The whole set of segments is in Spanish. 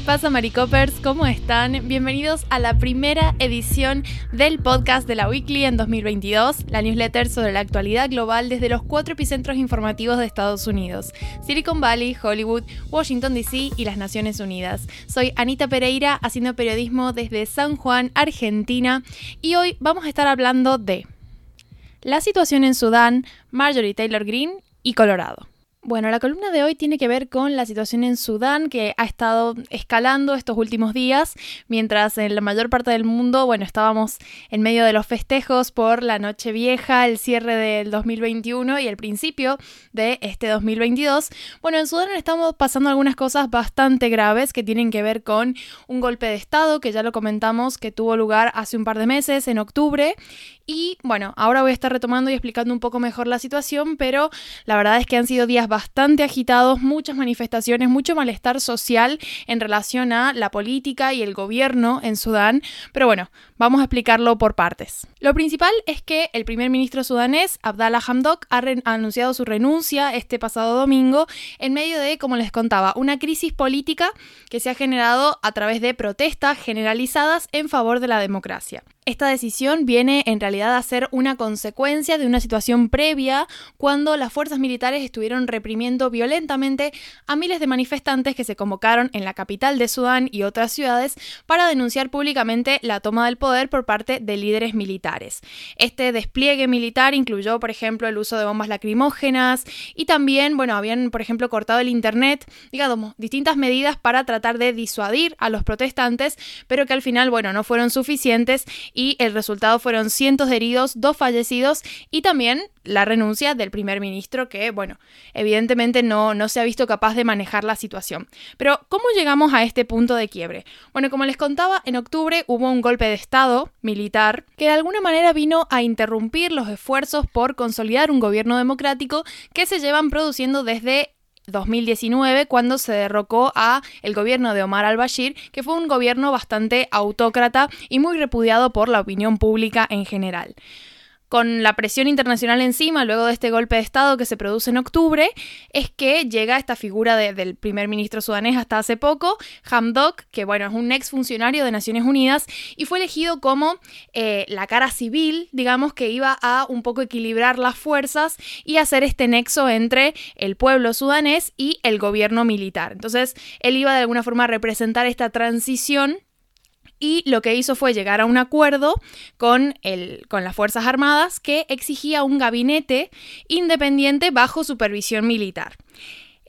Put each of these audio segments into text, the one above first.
¿Qué pasa, Maricopers? ¿Cómo están? Bienvenidos a la primera edición del podcast de la Weekly en 2022, la newsletter sobre la actualidad global desde los cuatro epicentros informativos de Estados Unidos: Silicon Valley, Hollywood, Washington DC y las Naciones Unidas. Soy Anita Pereira, haciendo periodismo desde San Juan, Argentina, y hoy vamos a estar hablando de la situación en Sudán, Marjorie Taylor Greene y Colorado. Bueno, la columna de hoy tiene que ver con la situación en Sudán que ha estado escalando estos últimos días, mientras en la mayor parte del mundo, bueno, estábamos en medio de los festejos por la Noche Vieja, el cierre del 2021 y el principio de este 2022. Bueno, en Sudán estamos pasando algunas cosas bastante graves que tienen que ver con un golpe de Estado, que ya lo comentamos, que tuvo lugar hace un par de meses, en octubre, y bueno, ahora voy a estar retomando y explicando un poco mejor la situación, pero la verdad es que han sido días bastante agitados, muchas manifestaciones, mucho malestar social en relación a la política y el gobierno en Sudán. Pero bueno, vamos a explicarlo por partes. Lo principal es que el primer ministro sudanés, Abdallah Hamdok, ha, ha anunciado su renuncia este pasado domingo en medio de, como les contaba, una crisis política que se ha generado a través de protestas generalizadas en favor de la democracia. Esta decisión viene en realidad a ser una consecuencia de una situación previa cuando las fuerzas militares estuvieron reprimiendo violentamente a miles de manifestantes que se convocaron en la capital de Sudán y otras ciudades para denunciar públicamente la toma del poder por parte de líderes militares. Este despliegue militar incluyó, por ejemplo, el uso de bombas lacrimógenas y también, bueno, habían, por ejemplo, cortado el internet, digamos, distintas medidas para tratar de disuadir a los protestantes, pero que al final, bueno, no fueron suficientes el resultado fueron cientos de heridos, dos fallecidos y también la renuncia del primer ministro que, bueno, evidentemente no, no se ha visto capaz de manejar la situación. Pero, ¿cómo llegamos a este punto de quiebre? Bueno, como les contaba, en octubre hubo un golpe de Estado militar que de alguna manera vino a interrumpir los esfuerzos por consolidar un gobierno democrático que se llevan produciendo desde 2019 cuando se derrocó a el gobierno de Omar al-Bashir, que fue un gobierno bastante autócrata y muy repudiado por la opinión pública en general con la presión internacional encima, luego de este golpe de Estado que se produce en octubre, es que llega esta figura del primer ministro sudanés hasta hace poco, Hamdok, que bueno, es un ex funcionario de Naciones Unidas y fue elegido como eh, la cara civil, digamos, que iba a un poco equilibrar las fuerzas y hacer este nexo entre el pueblo sudanés y el gobierno militar. Entonces, él iba de alguna forma a representar esta transición y lo que hizo fue llegar a un acuerdo con, el, con las Fuerzas Armadas que exigía un gabinete independiente bajo supervisión militar.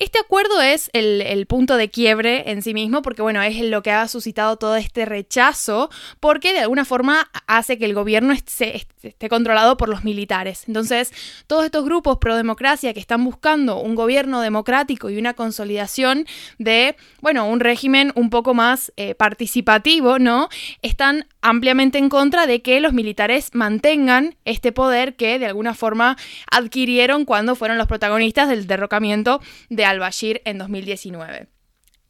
Este acuerdo es el, punto de quiebre en sí mismo, porque bueno, es lo que ha suscitado todo este rechazo, porque de alguna forma hace que el gobierno esté, controlado por los militares. Entonces, todos estos grupos pro democracia que están buscando un gobierno democrático y una consolidación de, bueno, un régimen un poco más eh, participativo, ¿no? Están ampliamente en contra de que los militares mantengan este poder que de alguna forma adquirieron cuando fueron los protagonistas del derrocamiento de al-Bashir en 2019.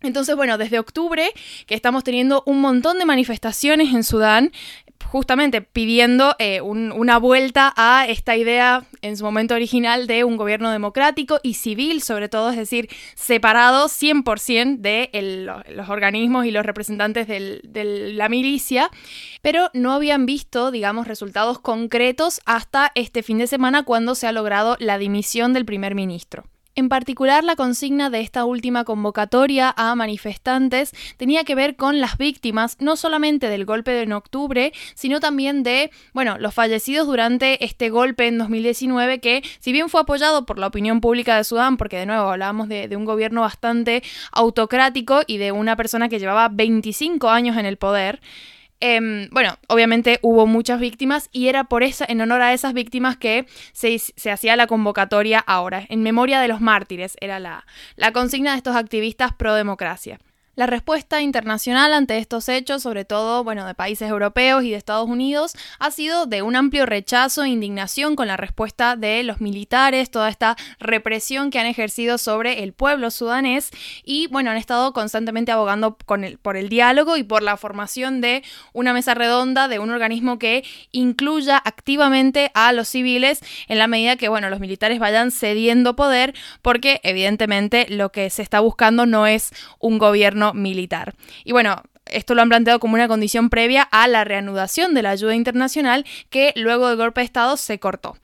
Entonces, bueno, desde octubre que estamos teniendo un montón de manifestaciones en Sudán, justamente pidiendo eh, una vuelta a esta idea en su momento original de un gobierno democrático y civil, sobre todo, es decir, separado 100% de los organismos y los representantes de la milicia, pero no habían visto, digamos, resultados concretos hasta este fin de semana cuando se ha logrado la dimisión del primer ministro. En particular, la consigna de esta última convocatoria a manifestantes tenía que ver con las víctimas, no solamente del golpe de en octubre, sino también de, bueno, los fallecidos durante este golpe en 2019, que si bien fue apoyado por la opinión pública de Sudán, porque de nuevo hablábamos de, de un gobierno bastante autocrático y de una persona que llevaba 25 años en el poder, Em, bueno, obviamente hubo muchas víctimas y era por eso, en honor a esas víctimas que se, hacía la convocatoria ahora, en memoria de los mártires, era la, la consigna de estos activistas pro democracia. La respuesta internacional ante estos hechos, sobre todo bueno, de países europeos y de Estados Unidos, ha sido de un amplio rechazo e indignación con la respuesta de los militares, toda esta represión que han ejercido sobre el pueblo sudanés y bueno, han estado constantemente abogando por el diálogo y por la formación de una mesa redonda de un organismo que incluya activamente a los civiles en la medida que bueno, los militares vayan cediendo poder porque evidentemente lo que se está buscando no es un gobierno militar. Y bueno, esto lo han planteado como una condición previa a la reanudación de la ayuda internacional que luego del golpe de Estado se cortó.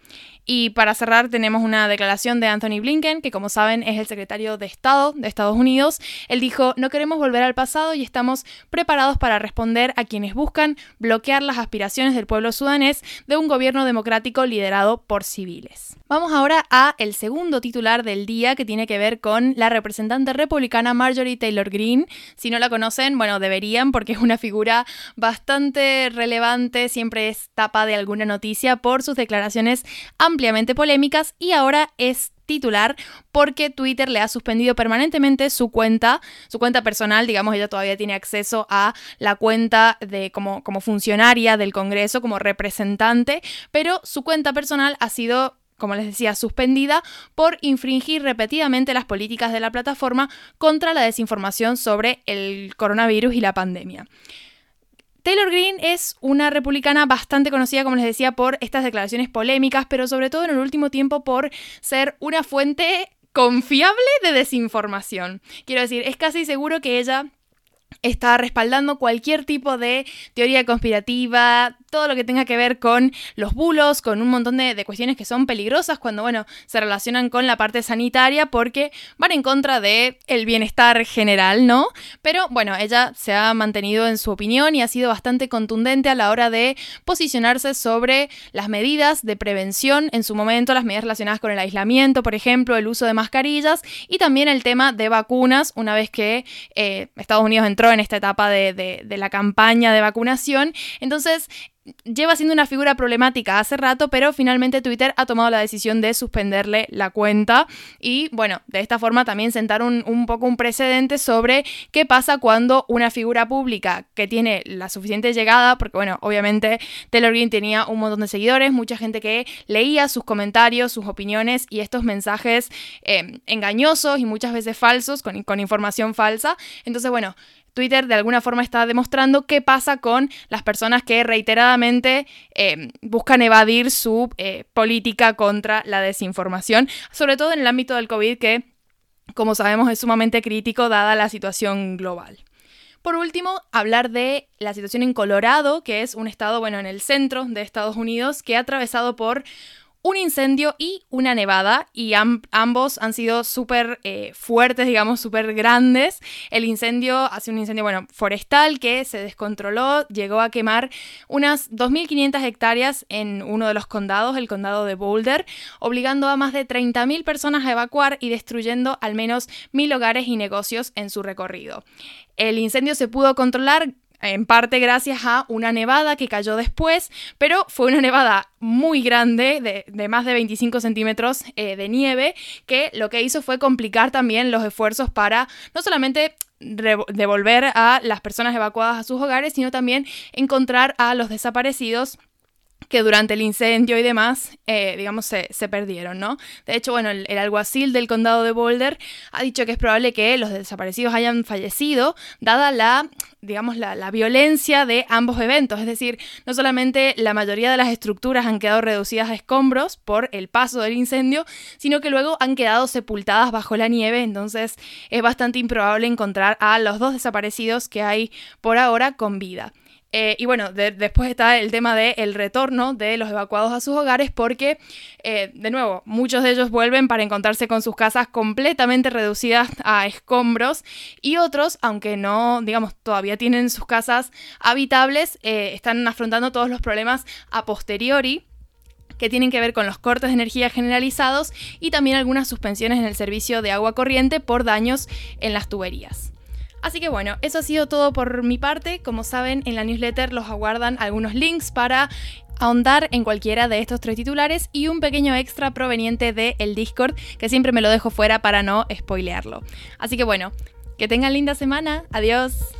Y para cerrar tenemos una declaración de Anthony Blinken, que como saben es el secretario de Estado de Estados Unidos. Él dijo, no queremos volver al pasado y estamos preparados para responder a quienes buscan bloquear las aspiraciones del pueblo sudanés de un gobierno democrático liderado por civiles. Vamos ahora a el segundo titular del día que tiene que ver con la representante republicana Marjorie Taylor Greene. Si no la conocen, bueno, deberían porque es una figura bastante relevante, siempre es tapa de alguna noticia por sus declaraciones ampliamente polémicas y ahora es titular porque Twitter le ha suspendido permanentemente su cuenta, su cuenta personal, digamos, ella todavía tiene acceso a la cuenta de como, como funcionaria del Congreso, como representante, pero su cuenta personal ha sido como les decía, suspendida por infringir repetidamente las políticas de la plataforma contra la desinformación sobre el coronavirus y la pandemia. Taylor Greene es una republicana bastante conocida, como les decía, por estas declaraciones polémicas, pero sobre todo en el último tiempo por ser una fuente confiable de desinformación. Quiero decir, es casi seguro que ella está respaldando cualquier tipo de teoría conspirativa, todo lo que tenga que ver con los bulos, con un montón de, cuestiones que son peligrosas cuando, bueno, se relacionan con la parte sanitaria porque van en contra de el bienestar general, ¿no? Pero bueno, ella se ha mantenido en su opinión y ha sido bastante contundente a la hora de posicionarse sobre las medidas de prevención en su momento, las medidas relacionadas con el aislamiento, por ejemplo, el uso de mascarillas y también el tema de vacunas, una vez que eh, Estados Unidos entró en esta etapa de la campaña de vacunación. Entonces, lleva siendo una figura problemática hace rato, pero finalmente Twitter ha tomado la decisión de suspenderle la cuenta y bueno, de esta forma también sentar un, poco un precedente sobre qué pasa cuando una figura pública que tiene la suficiente llegada, porque bueno, obviamente Taylor Green tenía un montón de seguidores, mucha gente que leía sus comentarios, sus opiniones y estos mensajes eh, engañosos y muchas veces falsos, con, con información falsa. Entonces bueno, Twitter de alguna forma está demostrando qué pasa con las personas que reiteradamente eh, buscan evadir su eh, política contra la desinformación, sobre todo en el ámbito del COVID que, como sabemos, es sumamente crítico dada la situación global. Por último, hablar de la situación en Colorado, que es un estado, bueno, en el centro de Estados Unidos, que ha atravesado por un incendio y una nevada y ambos han sido súper eh, fuertes, digamos, súper grandes. El incendio ha sido un incendio, bueno, forestal que se descontroló, llegó a quemar unas 2.500 hectáreas en uno de los condados, el condado de Boulder, obligando a más de 30.000 personas a evacuar y destruyendo al menos mil hogares y negocios en su recorrido. El incendio se pudo controlar en parte gracias a una nevada que cayó después, pero fue una nevada muy grande, de, más de 25 centímetros eh, de nieve, que lo que hizo fue complicar también los esfuerzos para no solamente devolver a las personas evacuadas a sus hogares, sino también encontrar a los desaparecidos que durante el incendio y demás, eh, digamos, se, perdieron, ¿no? De hecho, bueno, el, alguacil del condado de Boulder ha dicho que es probable que los desaparecidos hayan fallecido, dada la, digamos, la, violencia de ambos eventos. Es decir, no solamente la mayoría de las estructuras han quedado reducidas a escombros por el paso del incendio, sino que luego han quedado sepultadas bajo la nieve, entonces es bastante improbable encontrar a los dos desaparecidos que hay por ahora con vida. Eh, y bueno, después está el tema del retorno de los evacuados a sus hogares porque, eh, de nuevo, muchos de ellos vuelven para encontrarse con sus casas completamente reducidas a escombros y otros, aunque no, digamos, todavía tienen sus casas habitables, eh, están afrontando todos los problemas a posteriori que tienen que ver con los cortes de energía generalizados y también algunas suspensiones en el servicio de agua corriente por daños en las tuberías. Así que bueno, eso ha sido todo por mi parte. Como saben, en la newsletter los aguardan algunos links para ahondar en cualquiera de estos tres titulares y un pequeño extra proveniente del el Discord, que siempre me lo dejo fuera para no spoilearlo. Así que bueno, que tengan linda semana. Adiós.